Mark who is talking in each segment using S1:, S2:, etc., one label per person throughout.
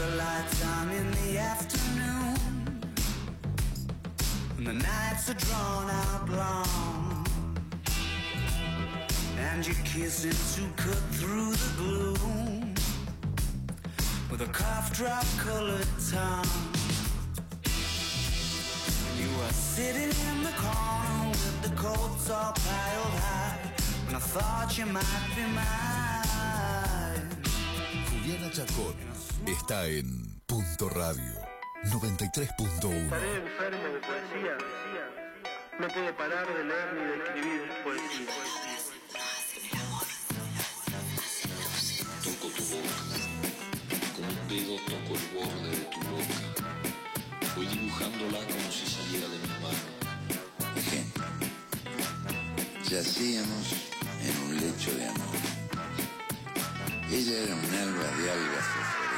S1: the lights on in the afternoon. And the nights are drawn out long. And you're kissing to cut through the gloom. With a cough drop colored tongue. And you were sitting in the corner with the coats all piled high. And I thought you might be mine.
S2: Chacón está en Punto Radio 93.1.
S3: Estaré enfermo de poesía. No puedo parar de leer ni de escribir poesía.
S4: Toco tu boca, con un dedo toco el borde de tu boca. Voy dibujándola como si saliera de mi mano.
S5: Ejemplo. Yacíamos en un lecho de amor. Ella era un alba de algas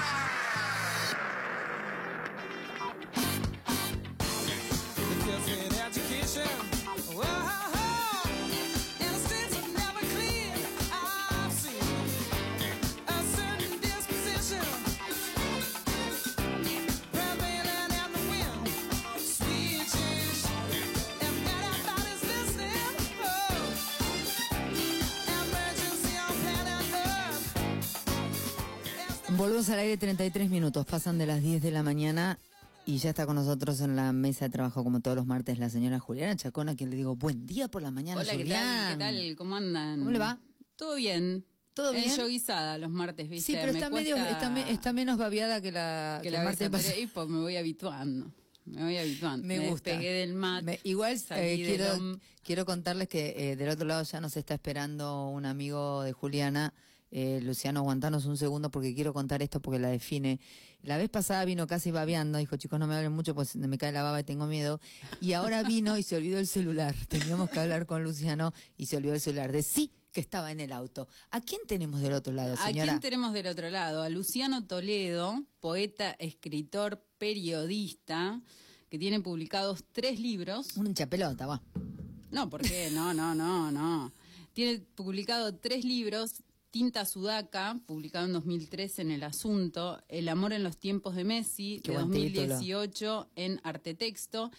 S6: Volvemos al aire 33 minutos, pasan de las 10 de la mañana y ya está con nosotros en la mesa de trabajo como todos los martes la señora Juliana Chacón, a quien le digo buen día por la mañana.
S7: Hola, ¿qué tal?
S6: Julián.
S7: ¿Qué tal? ¿Cómo andan?
S6: ¿Cómo le va?
S7: Todo bien.
S6: ¿Todo bien?
S7: Es yo guisada los martes, ¿viste?
S6: Sí, pero
S7: Me
S6: está, medio, está, me- está menos babiada que la,
S7: que
S6: que
S7: la
S6: martes
S7: y pues me voy habituando. Me voy habituando.
S6: Me gusta.
S7: despegué del mat.
S6: Me- igual eh, quiero, quiero contarles que eh, del otro lado ya nos está esperando un amigo de Juliana. Eh, Luciano, aguantanos un segundo porque quiero contar esto porque la define. La vez pasada vino casi babeando, dijo, chicos, no me hablen mucho pues me cae la baba y tengo miedo. Y ahora vino y se olvidó el celular. Teníamos que hablar con Luciano y se olvidó el celular. De sí que estaba en el auto. ¿A quién tenemos del otro lado,
S7: ¿A
S6: señora?
S7: quién tenemos del otro lado? A Luciano Toledo, poeta, escritor, periodista, que tiene publicados tres libros.
S6: Un hinchapelota, va.
S7: No, ¿por qué? No, no, no, no. Tiene publicado tres libros. Tinta Sudaca, publicado en 2013 en El Asunto, El amor en los tiempos de Messi,
S6: Qué
S7: de
S6: buen título.
S7: 2018 en Arte Texto,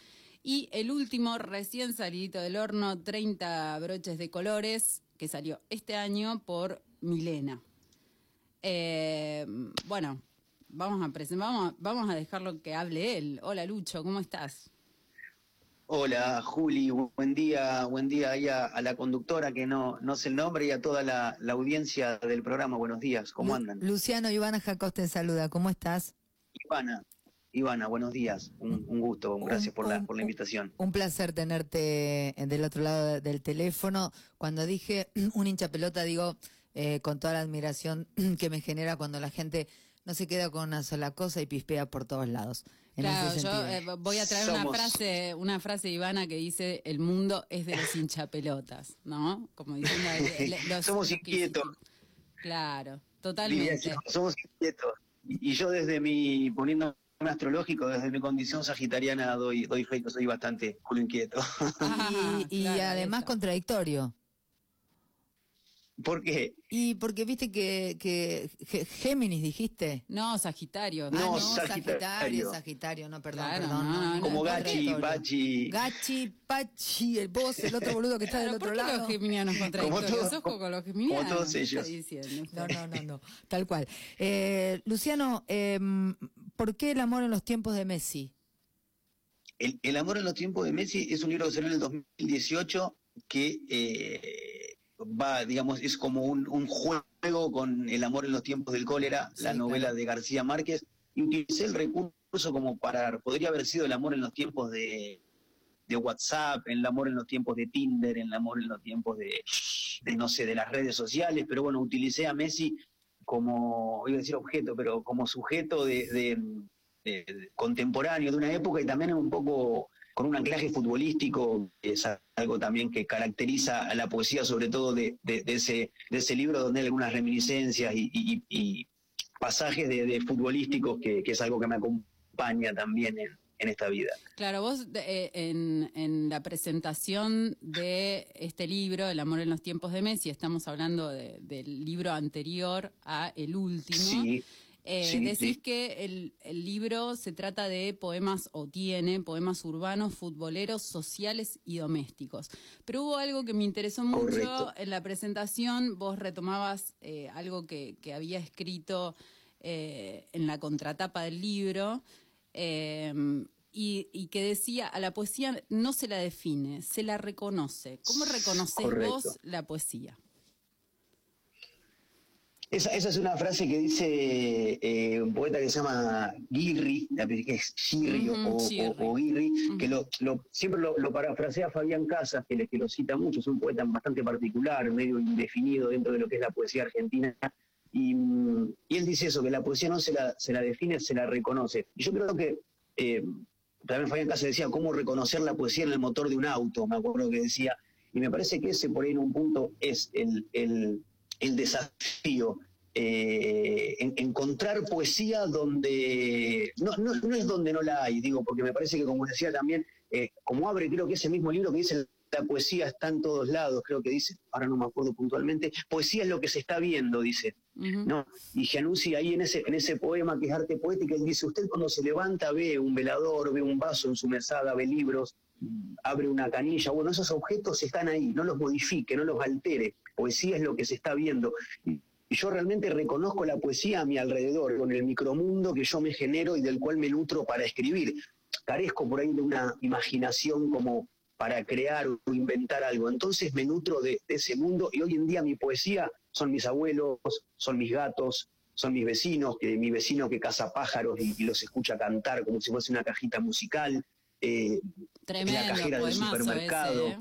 S7: y el último, recién salidito del horno, 30 broches de colores, que salió este año por Milena. Eh, bueno, vamos a, vamos, a- vamos a dejarlo que hable él. Hola Lucho, ¿cómo estás?
S8: Hola Juli, buen día, buen día ahí a, a la conductora que no, no sé el nombre y a toda la, la audiencia del programa. Buenos días, ¿cómo
S6: Lu-
S8: andan?
S6: Luciano Ivana Jacos te saluda. ¿Cómo estás?
S8: Ivana, Ivana, buenos días, un, un gusto, gracias por la,
S6: un-
S8: por la invitación.
S6: Un placer tenerte del otro lado de- del teléfono. Cuando dije un hincha pelota, digo eh, con toda la admiración que me genera cuando la gente no se queda con una sola cosa y pispea por todos lados. En
S7: Claro,
S6: ese
S7: yo eh, voy a traer una frase, una frase de Ivana que dice el mundo es de los hinchapelotas, ¿no? Como diciendo le- los-
S8: Somos inquietos.
S7: Claro,
S8: Lidia,
S7: totalmente.
S8: somos inquietos. Y, y yo desde mi, poniendo un astrológico, desde mi condición sagitariana doy, doy fe que soy bastante culo inquieto.
S7: Ah,
S6: y y
S7: claro,
S6: además
S7: eso.
S6: contradictorio.
S8: ¿Por qué?
S6: Y porque viste que, que Gé- Géminis dijiste.
S7: No, Sagitario.
S8: No,
S6: ah, no,
S8: Sagitario.
S6: Sagitario, Sagitario, no, perdón,
S7: Claro,
S6: perdón.
S7: no, no, no,
S8: Como
S7: no,
S8: Gachi. Pachi.
S6: Gachi, Pachi, el vos, el otro boludo que está del
S7: ¿por
S6: otro
S7: qué
S6: lado.
S7: los geminianos contradictorios?
S8: todos-
S7: Ojo con los geminianos.
S8: como todos
S7: ¿qué está
S8: ellos.
S7: diciendo?
S6: No, no, no, no, tal cual. Eh, Luciano, eh, ¿por qué el amor en los tiempos de Messi?
S8: El, El amor en los tiempos de Messi es un libro que salió en el 2018 que eh, va, digamos, es como un, un juego con El amor en los tiempos del cólera,
S6: Sí,
S8: la novela
S6: claro.
S8: de García Márquez, y utilicé el recurso como para, podría haber sido El amor en los tiempos de, de WhatsApp, El amor en los tiempos de Tinder, El amor en los tiempos de, de, no sé, de las redes sociales, pero bueno, utilicé a Messi como, iba a decir objeto, pero como sujeto de, de- de- contemporáneo de una época y también un poco con un anclaje futbolístico, que es algo también que caracteriza a la poesía, sobre todo de, de- de ese, de ese libro donde hay algunas reminiscencias y, y- y pasajes de, de futbolísticos que, que es algo que me acompaña también en, en esta vida.
S7: Claro, vos de- eh, en, en la presentación de este libro, El amor en los tiempos de Messi, estamos hablando de- del libro anterior a el último.
S8: Sí.
S7: Eh,
S8: Sí,
S7: decís
S8: sí.
S7: que el, el libro se trata de poemas, o tiene poemas urbanos, futboleros, sociales y domésticos. Pero hubo algo que me interesó mucho
S8: Correcto.
S7: en la presentación. Vos retomabas eh, algo que, que había escrito eh, en la contratapa del libro. y, y que decía, a la poesía no se la define, se la reconoce. ¿Cómo
S8: Correcto.
S7: vos la poesía?
S8: Esa, esa es una frase que dice eh, un poeta que se llama Guirri, la que es Girri o,
S7: Girri.
S8: o- Guirri, que lo, lo- siempre lo, lo parafrasea Fabián Casas, que, le- que lo cita mucho, es un poeta bastante particular, medio indefinido dentro de lo que es la poesía argentina. Y, y él dice eso, que la poesía no se la, se la define, se la reconoce. Y yo creo que eh, también Fabián Casas decía cómo reconocer la poesía en el motor de un auto, me acuerdo que decía, y me parece que ese por ahí en un punto es el, el, el desafío. eh, en- encontrar poesía donde no, no, no es donde no la hay, digo, porque me parece que como decía también, eh, como abre creo que ese mismo libro que dice la poesía está en todos lados, creo que dice, ahora no me acuerdo puntualmente, poesía es lo que se está viendo, dice. ¿no? Y Giannuzzi ahí en ese, en ese poema que es arte poética, él dice, usted cuando se levanta ve un velador, ve un vaso en su mesada, ve libros, abre una canilla, bueno, esos objetos están ahí, no los modifique, no los altere, poesía es lo que se está viendo. Y, yo realmente reconozco la poesía a mi alrededor, con el micromundo que yo me genero y del cual me nutro para escribir. Carezco por ahí de una imaginación como para crear o inventar algo. Entonces me nutro de, de ese mundo y hoy en día mi poesía son mis abuelos, son mis gatos, son mis vecinos, que mi vecino que caza pájaros y, y los escucha cantar como si fuese una cajita musical. eh,
S7: Tremendo,
S8: cajera del supermercado.
S7: ese, ¿eh?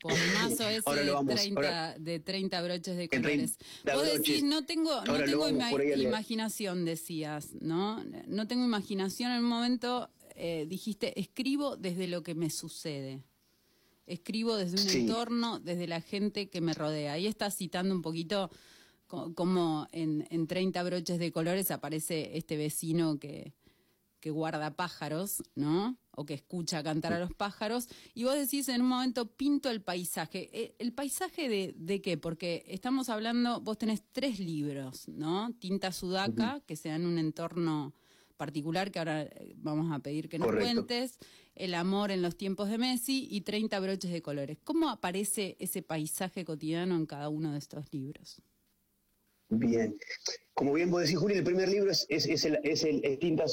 S7: Poemazo ese
S8: Ahora
S7: de,
S8: vamos,
S7: 30,
S8: ahora-
S7: de 30 broches de
S8: 30
S7: colores. Vos
S8: broches.
S7: decís, no tengo, no tengo
S8: vamos
S7: ima- imaginación, decías, ¿no? No tengo imaginación en un momento, eh, dijiste, escribo desde lo que me sucede. Escribo desde un
S8: Sí.
S7: entorno, desde la gente que me rodea. Ahí estás citando un poquito co- como en, en 30 broches de colores aparece este vecino que, que guarda pájaros, ¿no? O que escucha cantar a los pájaros. Y vos decís en un momento, pinto el paisaje. Eh, ¿El paisaje de, de qué? Porque estamos hablando, vos tenés tres libros, ¿no? Tinta Sudaca, que se da en un entorno particular que ahora eh, vamos a pedir que nos
S8: Correcto.
S7: cuentes, El amor en los tiempos de Messi y 30 broches de colores. ¿Cómo aparece ese paisaje cotidiano en cada uno de estos libros?
S8: Bien. Como bien vos decís, Juli, el primer libro es, el, es el es Tinta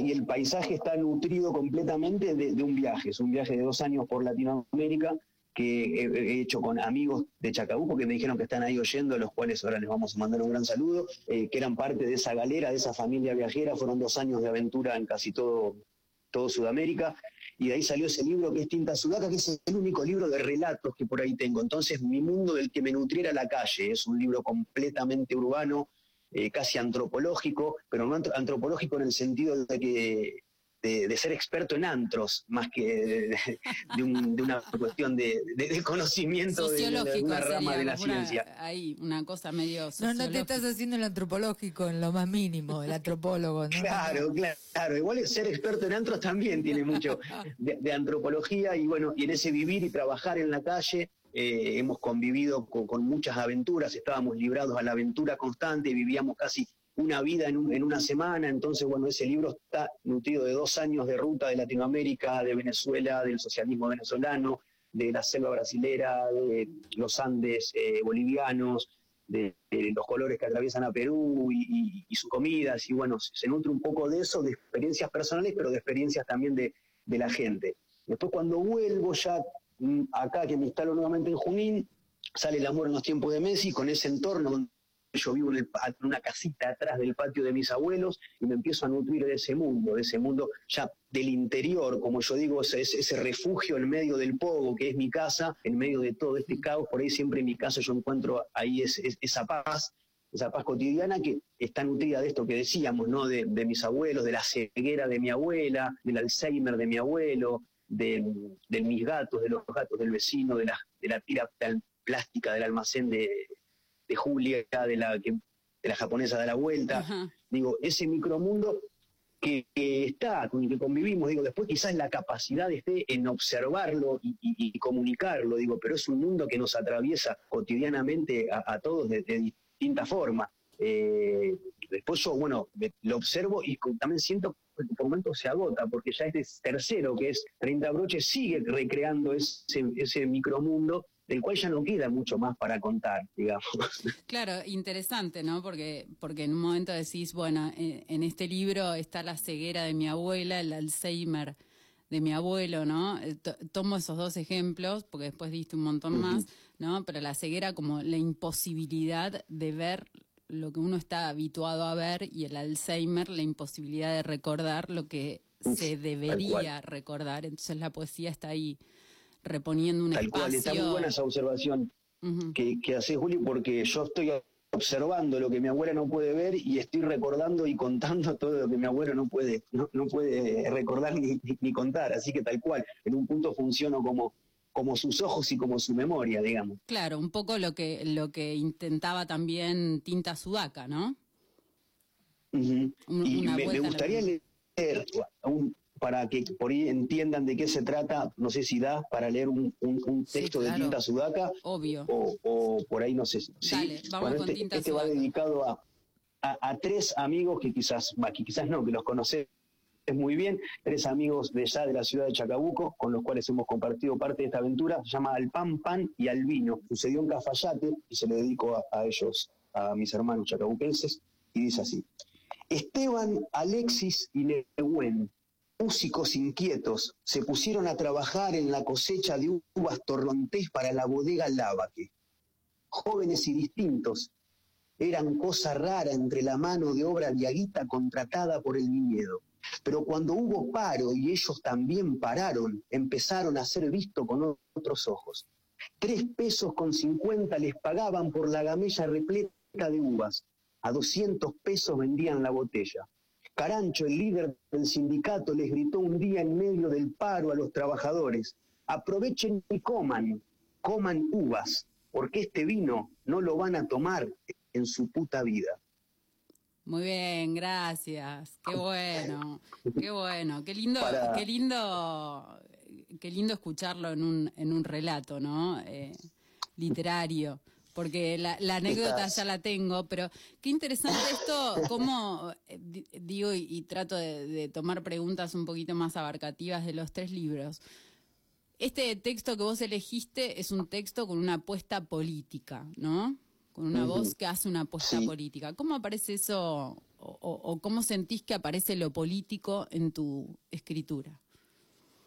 S8: y el paisaje está nutrido completamente de, un viaje. Es un viaje de dos años por Latinoamérica que he, he hecho con amigos de Chacabuco que me dijeron que están ahí oyendo, a los cuales ahora les vamos a mandar un gran saludo, eh, que eran parte de esa galera, de esa familia viajera. Fueron dos años de aventura en casi todo, todo Sudamérica. Y de ahí salió ese libro que es Tinta Sudaca, que es el único libro de relatos que por ahí tengo. Entonces, mi mundo del que me nutriera la calle es un libro completamente urbano, eh, casi antropológico, pero no antro- antropológico en el sentido de que de, de ser experto en antros, más que de, un- de una cuestión de, de- de conocimiento de, una rama de la
S7: una-
S8: ciencia.
S7: ahí, una cosa medio
S6: No, no te estás haciendo el antropológico en lo más mínimo, el antropólogo, ¿no?
S8: Claro, claro, claro. Igual ser experto en antros también tiene mucho de, de antropología y bueno, y en ese vivir y trabajar en la calle eh, hemos convivido con, con muchas aventuras, estábamos librados a la aventura constante, vivíamos casi una vida en, un- en una semana, entonces bueno, ese libro está nutrido de dos años de ruta de Latinoamérica, de Venezuela, del socialismo venezolano, de la selva brasilera, de los Andes eh, bolivianos, de, los colores que atraviesan a Perú y, sus comidas, y bueno, se, nutre un poco de eso, de experiencias personales, pero de experiencias también de, la gente. Después cuando vuelvo ya mm, acá, que me instalo nuevamente en Junín, sale el amor en los tiempos de Messi, con ese entorno yo vivo en, el en una casita atrás del patio de mis abuelos y me empiezo a nutrir de ese mundo, de ese mundo ya del interior, como yo digo, ese, ese- refugio en medio del pogo, que es mi casa, en medio de todo este caos, por ahí siempre en mi casa yo encuentro ahí es- es- esa paz, esa paz cotidiana que está nutrida de esto que decíamos, ¿no? De, de mis abuelos, de la ceguera de mi abuela, del Alzheimer de mi abuelo, de, de mis gatos, de los gatos del vecino, de la, de la tira pl- plástica del almacén de, de Julia, de la, que, de la japonesa de la vuelta.
S7: Ajá.
S8: Digo, ese micromundo que, que está, con el que convivimos, digo, después quizás la capacidad esté en observarlo y, y- y comunicarlo, digo, pero es un mundo que nos atraviesa cotidianamente a, a todos de, de distinta forma. Eh, después yo, bueno, lo observo y también siento que por momentos se agota, porque ya este tercero, que es 30 broches, sigue recreando ese, ese micromundo del cual ya no queda mucho más para contar, digamos.
S7: Claro, interesante, ¿no? Porque, porque en un momento decís, bueno, en, en este libro está la ceguera de mi abuela, el Alzheimer de mi abuelo, ¿no? Eh, to- Tomo esos dos ejemplos, porque después diste un montón más, ¿no? Pero la ceguera como la imposibilidad de ver lo que uno está habituado a ver y el Alzheimer la imposibilidad de recordar lo que se debería recordar. Entonces la poesía está ahí reponiendo un
S8: Tal
S7: espacio.
S8: cual, está muy buena esa observación que, que hace Juli, porque yo estoy observando lo que mi abuela no puede ver y estoy recordando y contando todo lo que mi abuelo no puede, no, no puede recordar ni, ni- ni contar. Así que tal cual, en un punto funciono como, como sus ojos y como su memoria, digamos.
S7: Claro, un poco lo que, lo que intentaba también Tinta Sudaca, ¿no? Un-
S8: y me, gustaría leer, un- para que por ahí entiendan de qué se trata, no sé si da para leer un, un- un
S6: Sí,
S8: texto de. Tinta Sudaca
S7: Obvio.
S8: o, o por ahí no sé. Sí,
S7: Dale, vamos con
S8: este,
S7: Tinta
S8: este va
S7: Sudaca.
S8: dedicado a, a- a tres amigos que quizás, va, que quizás no, que los conoces muy bien, tres amigos de allá de la ciudad de Chacabuco, con los cuales hemos compartido parte de esta aventura, se llama Al Pan Pan y Al Vino. Sucedió en Cafayate y se le dedico a, a ellos, a mis hermanos chacabuquenses, y dice así. Esteban, Alexis y Nehuen, músicos inquietos, se pusieron a trabajar en la cosecha de uvas torrontés para la bodega Lavaque. Jóvenes y distintos, eran cosa rara entre la mano de obra viaguita contratada por el viñedo. Pero cuando hubo paro y ellos también pararon, empezaron a ser vistos con otros ojos. Tres pesos con cincuenta les pagaban por la gamella repleta de uvas. A 200 pesos vendían la botella. Carancho, el líder del sindicato, les gritó un día en medio del paro a los trabajadores, aprovechen y coman, coman uvas, porque este vino no lo van a tomar en su puta vida.
S7: Muy bien, gracias. Qué bueno, qué bueno, qué lindo,
S8: Para-
S7: qué lindo, qué lindo escucharlo en un, en un relato, ¿no? Eh, literario. Porque la, la anécdota ya la tengo, pero qué interesante esto, cómo, eh, di- digo, y, y trato de, de tomar preguntas un poquito más abarcativas de los tres libros. Este texto que vos elegiste es un texto con una apuesta política, ¿no? Con una voz que hace una apuesta
S8: Sí.
S7: política. ¿Cómo aparece eso o, cómo sentís que aparece lo político en tu escritura?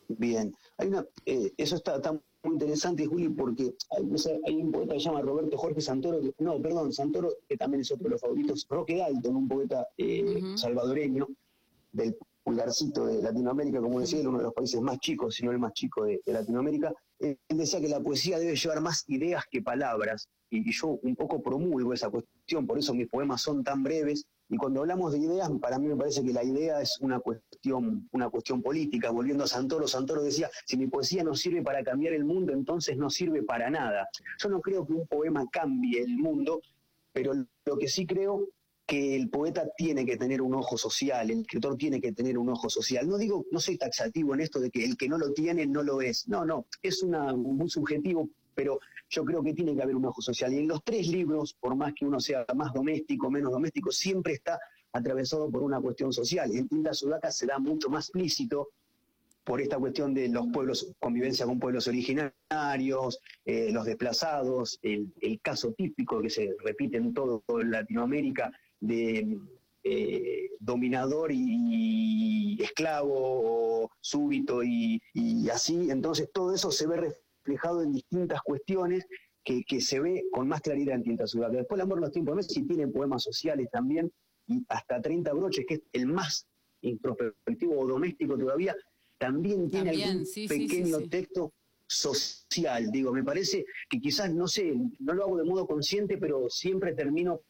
S8: Bien, hay una, eh, eso está, está muy interesante, Juli, porque hay, un poeta que se llama Roberto Jorge Santoro, que- no, perdón, Santoro, que también es otro de los favoritos, Roque Dalton, un poeta eh,
S7: Ujú.
S8: salvadoreño del pulgarcito de Latinoamérica, como decía uno de los países más chicos, si no el más chico de, de Latinoamérica, él decía que la poesía debe llevar más ideas que palabras, y, y yo un poco promulgo esa cuestión, por eso mis poemas son tan breves, y cuando hablamos de ideas, para mí me parece que la idea es una cuestión, una cuestión política. Volviendo a Santoro, Santoro decía, si mi poesía no sirve para cambiar el mundo, entonces no sirve para nada. Yo no creo que un poema cambie el mundo, pero lo que sí creo que el poeta tiene que tener un ojo social, el escritor tiene que tener un ojo social. No digo, no soy taxativo en esto de que el que no lo tiene no lo es. No, no, es una, muy subjetivo, pero yo creo que tiene que haber un ojo social. Y en los tres libros, por más que uno sea más doméstico, menos doméstico, siempre está atravesado por una cuestión social. En Tinta Sudaca se da mucho más explícito por esta cuestión de los pueblos, convivencia con pueblos originarios, eh, los desplazados, el, caso típico que se repite en todo Latinoamérica de eh, dominador y, esclavo, o súbito y, y así. Entonces todo eso se ve reflejado en distintas cuestiones que, que se ve con más claridad en Tinta Sudaca. Después el amor en los tiempos de Messi tiene poemas sociales también, y hasta 30 broches, que es el más introspectivo o doméstico todavía, también tiene
S7: También,
S8: algún
S7: sí, sí, sí,
S8: pequeño
S7: sí.
S8: texto social, digo, me parece que quizás, no sé, no lo hago de modo consciente, pero siempre termino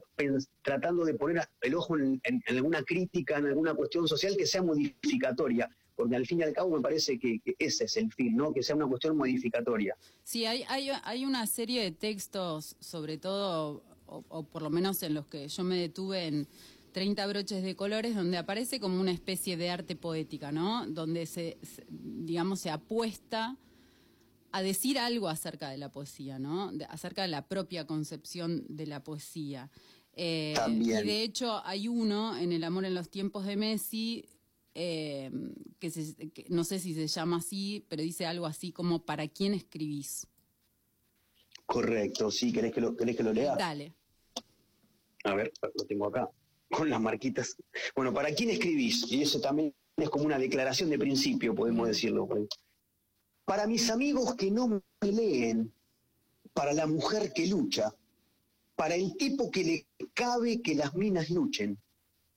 S8: tratando de poner el ojo en, en- en alguna crítica, en alguna cuestión social que sea modificatoria, porque al fin y al cabo me parece que, que ese es el fin, ¿no? Que sea una cuestión modificatoria.
S7: Sí, hay, hay, hay una serie de textos, sobre todo, o, o por lo menos en los que yo me detuve en 30 broches de colores, donde aparece como una especie de arte poética, ¿no? Donde se, se- digamos, se apuesta a decir algo acerca de la poesía, ¿no? De- acerca de la propia concepción de la poesía. Eh,
S8: También.
S7: Y de hecho hay uno en El amor en los tiempos de Messi, eh, que, se- que no sé si se llama así, pero dice algo así como ¿para quién escribís?
S8: Correcto, sí, ¿querés que lo, querés que lo lea?
S7: Dale.
S8: A ver, lo tengo acá, con las marquitas. Bueno, ¿para quién escribís? Y eso también es como una declaración de principio, podemos decirlo. Para mis amigos que no me leen, para la mujer que lucha, para el tipo que le cabe que las minas luchen,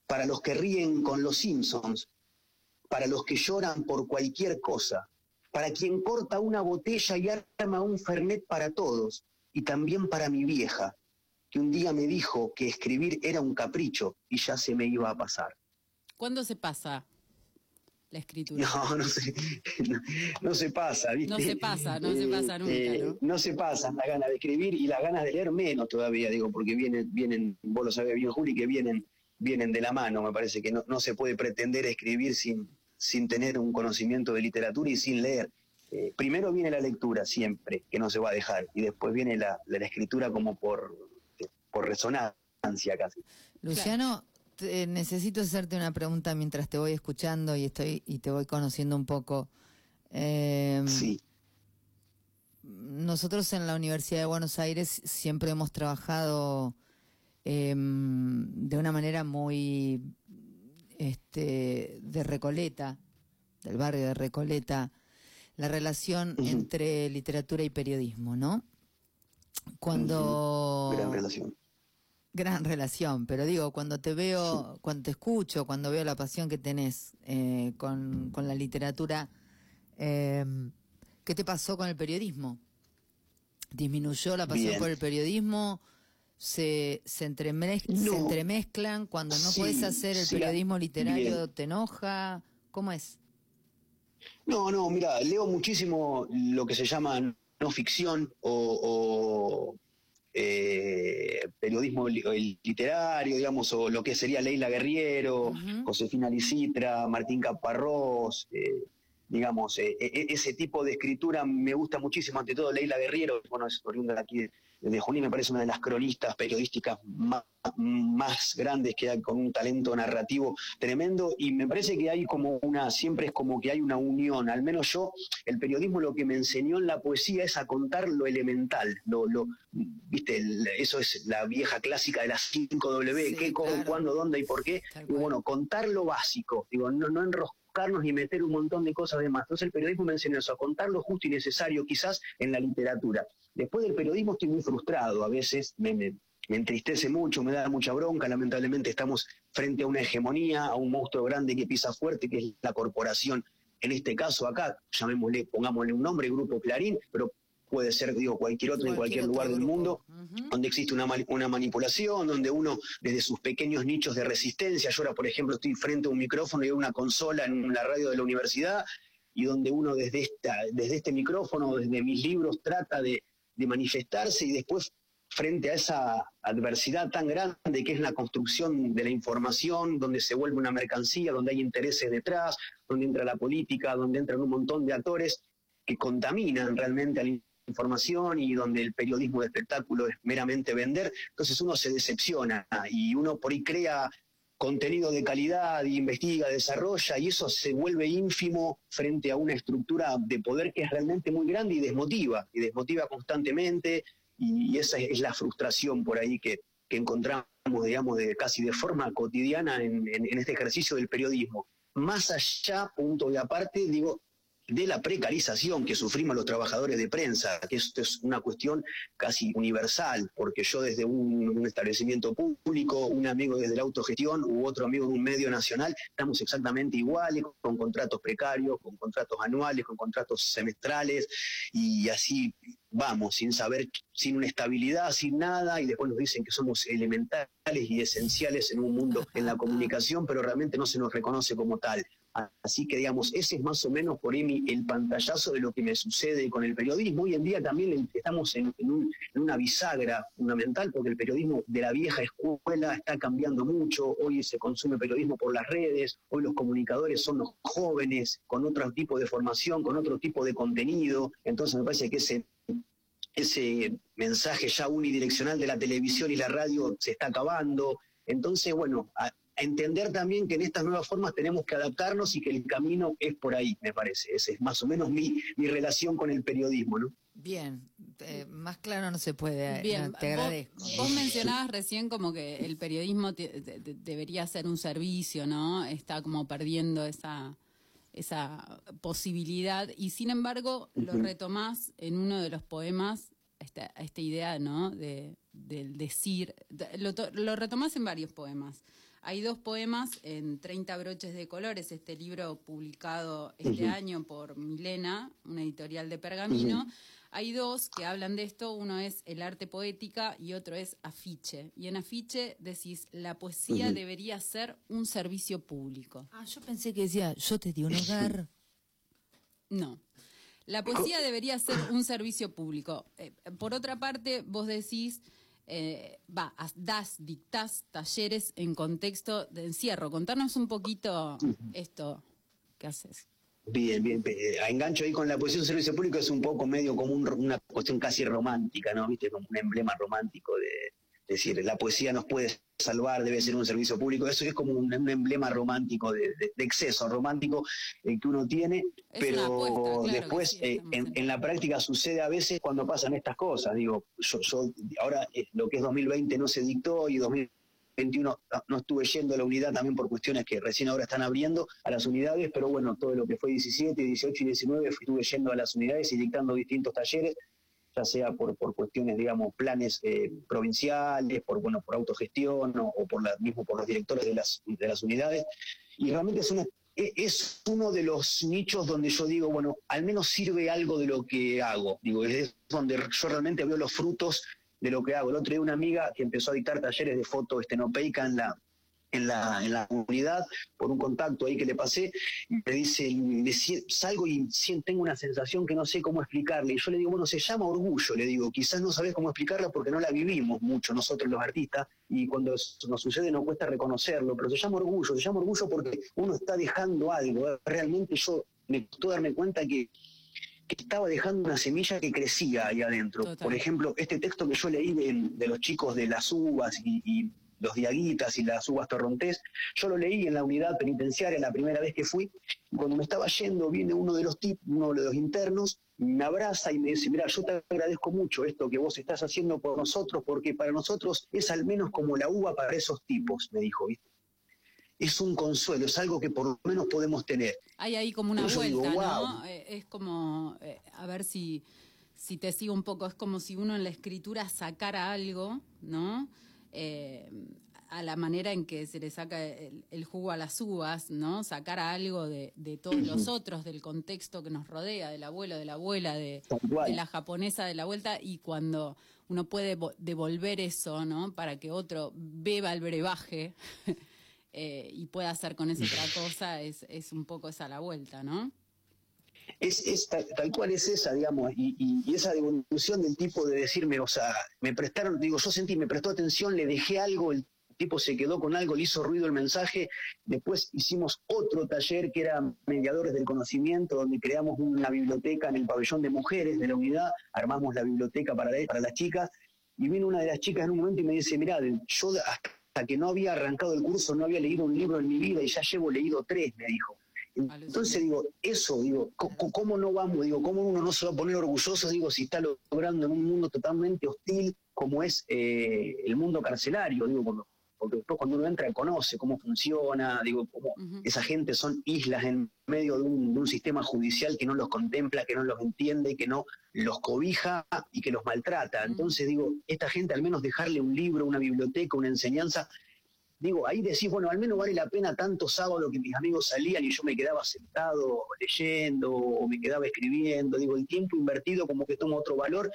S8: para los que ríen con los Simpsons, para los que lloran por cualquier cosa, para quien corta una botella y arma un fernet para todos, y también para mi vieja, que un día me dijo que escribir era un capricho y ya se me iba a pasar.
S7: ¿Cuándo se pasa la escritura?
S8: No, no se, no, no se pasa, ¿viste?
S7: No se pasa, no se pasa nunca, ¿no?
S8: No se pasan las ganas de escribir y las ganas de leer menos todavía, digo, porque vienen, vienen, vos lo sabés bien, Juli, que vienen, vienen de la mano, me parece que no, no se puede pretender escribir sin, sin tener un conocimiento de literatura y sin leer. Eh, primero viene la lectura siempre, que no se va a dejar, y después viene la, la escritura como por, por resonancia casi.
S6: Luciano, te- necesito hacerte una pregunta mientras te voy escuchando y estoy y te voy conociendo un poco. Eh,
S8: Sí.
S6: Nosotros en la Universidad de Buenos Aires siempre hemos trabajado eh, de una manera muy este, de Recoleta, del barrio de Recoleta, la relación entre literatura y periodismo, ¿no? Cuando
S8: Gran relación.
S6: gran relación, pero digo, cuando te veo, cuando te escucho, cuando veo la pasión que tenés eh, con, con la literatura, eh, ¿qué te pasó con el periodismo? ¿Disminuyó la pasión
S8: Bien.
S6: por el periodismo? ¿Se, se, entremez-
S8: No.
S6: se entremezclan? Cuando no
S8: Sí,
S6: podés hacer el
S8: sí,
S6: periodismo literario,
S8: bien.
S6: ¿te enoja? ¿Cómo es?
S8: No, no, mira, leo muchísimo lo que se llama no ficción o, o, eh, periodismo el literario, digamos, o lo que sería Leila Guerriero. Josefina Licitra, Martín Caparrós, eh, digamos, eh, e- e- ese tipo de escritura me gusta muchísimo, ante todo Leila Guerriero, bueno, es oriunda de aquí de, de Junín, me parece una de las cronistas periodísticas más, más grandes que hay, con un talento narrativo tremendo, y me parece que hay como una, siempre es como que hay una unión, al menos yo, el periodismo lo que me enseñó en la poesía es a contar lo elemental, lo, lo viste, el- eso es la vieja clásica de las 5W,
S6: Sí,
S8: qué, cómo,
S6: claro.
S8: cuándo, dónde y por qué, y bueno, contar lo básico, digo, no, no enroscarnos ni meter un montón de cosas de más. Entonces el periodismo me enseñó eso, a contar lo justo y necesario quizás en la literatura. Después del periodismo estoy muy frustrado, a veces me, me- me entristece mucho, me da mucha bronca, lamentablemente estamos frente a una hegemonía, a un monstruo grande que pisa fuerte, que es la corporación. En este caso acá, llamémosle, pongámosle un nombre, Grupo Clarín, pero puede ser, digo, cualquier otro en cualquier lugar del mundo, donde existe una, una manipulación, donde uno desde sus pequeños nichos de resistencia, yo ahora por ejemplo estoy frente a un micrófono y a una consola en la radio de la universidad, y donde uno desde, esta, desde este micrófono, desde mis libros, trata de, de manifestarse y después frente a esa adversidad tan grande que es la construcción de la información, donde se vuelve una mercancía, donde hay intereses detrás, donde entra la política, donde entran un montón de actores que contaminan realmente a la información y donde el periodismo de espectáculo es meramente vender, entonces uno se decepciona y uno por ahí crea contenido de calidad, y investiga, desarrolla y eso se vuelve ínfimo frente a una estructura de poder que es realmente muy grande y desmotiva, y desmotiva constantemente y esa es, la frustración por ahí que, encontramos, digamos, de, casi de forma cotidiana en, en- este ejercicio del periodismo. Más allá, punto de aparte, digo, de la precarización que sufrimos los trabajadores de prensa, que esto es una cuestión casi universal, porque yo desde un, establecimiento público, un amigo desde la autogestión u otro amigo de un medio nacional, estamos exactamente iguales, con contratos precarios, con contratos anuales, con contratos semestrales, y así vamos, sin saber, sin una estabilidad, sin nada, y después nos dicen que somos elementales y esenciales en un mundo, en la comunicación, pero realmente no se nos reconoce como tal. Así que, digamos, ese es más o menos por mi- el pantallazo de lo que me sucede con el periodismo. Hoy en día también estamos en, en un- en una bisagra fundamental porque el periodismo de la vieja escuela está cambiando mucho. Hoy se consume periodismo por las redes, hoy los comunicadores son los jóvenes con otro tipo de formación, con otro tipo de contenido. Entonces me parece que ese mensaje ya unidireccional de la televisión y la radio se está acabando. Entonces, bueno, entender también que en estas nuevas formas tenemos que adaptarnos y que el camino es por ahí, me parece. Esa es más o menos mi, mi relación con el periodismo, ¿no?
S6: Bien, eh, más claro no se puede.
S7: Bien,
S6: no, te
S7: vos-
S6: agradezco.
S7: Vos, mencionabas recién como que el periodismo te- debería ser un servicio, ¿no? Está como perdiendo esa esa posibilidad y sin embargo lo retomás en uno de los poemas esta, esta idea, ¿no? De, del decir, de- lo, lo retomás en varios poemas. Hay dos poemas en 30 broches de colores, este libro publicado este año por Milena, una editorial de Pergamino. Hay dos que hablan de esto, uno es el arte poética y otro es afiche. Y en afiche decís, la poesía debería ser un servicio público.
S6: Ah, yo pensé que decía, yo te di un hogar.
S7: No. La poesía debería ser un servicio público. Eh, por otra parte, vos decís, eh, va, as- das, dictás talleres en contexto de encierro. Contanos un poquito esto que haces.
S8: Bien, bien. eh, A engancho ahí con la poesía de servicio público es un poco medio como un- una cuestión casi romántica, ¿no? ¿Viste? Como un emblema romántico de decir, la poesía nos puede salvar, debe ser un servicio público. Eso es como un, un emblema romántico de, de- de exceso romántico eh, que uno tiene,
S7: Es
S8: pero
S7: apuesta, claro
S8: después
S7: sí,
S8: eh, en,
S7: en-
S8: la práctica sucede a veces cuando pasan estas cosas. Digo, yo, yo ahora eh, lo que es 2020 no se dictó y 2021 no- estuve yendo a la unidad también por cuestiones que recién ahora están abriendo a las unidades, pero bueno, todo lo que fue 17, 18 y 19 fui- estuve yendo a las unidades y dictando distintos talleres, ya sea por, por cuestiones, digamos, planes eh, provinciales, por bueno, por autogestión o, o por la, mismo por los directores de las, de las unidades. Y realmente es una e- es uno de los nichos donde yo digo, bueno, al menos sirve algo de lo que hago. Digo, es donde yo realmente veo los frutos de lo que hago. El otro día una amiga que empezó a dictar talleres de foto estenopeica en la, en la, en la comunidad, por un contacto ahí que le pasé, me dice, si- salgo y tengo una sensación que no sé cómo explicarle. Y yo le digo, bueno, se llama orgullo, le digo, quizás no sabés cómo explicarla porque no la vivimos mucho nosotros los artistas, y cuando nos sucede nos cuesta reconocerlo, pero se llama orgullo, se llama orgullo porque uno está dejando algo. Realmente yo me costó darme cuenta que que estaba dejando una semilla que crecía ahí adentro.
S7: Total.
S8: Por ejemplo, este texto que yo leí de, de los chicos de las uvas y, y los diaguitas y las uvas torrontés, yo lo leí en la unidad penitenciaria la primera vez que fui, cuando me estaba yendo viene uno de los tip, uno de los internos, me abraza y me dice, mira, yo te agradezco mucho esto que vos estás haciendo por nosotros, porque para nosotros es al menos como la uva para esos tipos, me dijo, ¿viste? Es un consuelo, es algo que por lo menos podemos tener.
S7: Hay ahí como una
S8: digo,
S7: vuelta,
S8: "Wow".
S7: ¿no? Eh, es como, eh, a ver si, si te sigo un poco, es como si uno en la escritura sacara algo, ¿no? Eh, a la manera en que se le saca el, el jugo a las uvas, ¿no? Sacara algo de, de todos los otros, del contexto que nos rodea, del abuelo, de la abuela, de, la japonesa de la vuelta, y cuando uno puede vo- devolver eso, ¿no? Para que otro beba el brebaje eh, y pueda hacer con eso otra cosa, es, es un poco esa la vuelta, ¿no?
S8: Es, es tal, cual es esa, digamos, y esa devolución del tipo de decirme, o sea, me prestaron, digo, yo sentí, me prestó atención, le dejé algo, el tipo se quedó con algo, le hizo ruido el mensaje, después hicimos otro taller que era Mediadores del Conocimiento, donde creamos una biblioteca en el pabellón de mujeres de la unidad, armamos la biblioteca para, para las chicas, y vino una de las chicas en un momento y me dice, mirá, yo hasta que no había arrancado el curso no había leído un libro en mi vida y ya llevo leído tres, me dijo. Entonces digo, eso, digo, ¿cómo no vamos? Digo, ¿cómo uno no se va a poner orgulloso, digo, si está logrando en un mundo totalmente hostil como es eh, el mundo carcelario? Digo, cuando- porque después cuando uno entra conoce cómo funciona, digo, cómo esa gente son islas en medio de un, de un sistema judicial que no los contempla, que no los entiende, que no los cobija y que los maltrata. Entonces digo, esta gente al menos dejarle un libro, una biblioteca, una enseñanza, digo, ahí decís, bueno, al menos vale la pena tanto sábado que mis amigos salían y yo me quedaba sentado leyendo o me quedaba escribiendo, digo, el tiempo invertido como que toma otro valor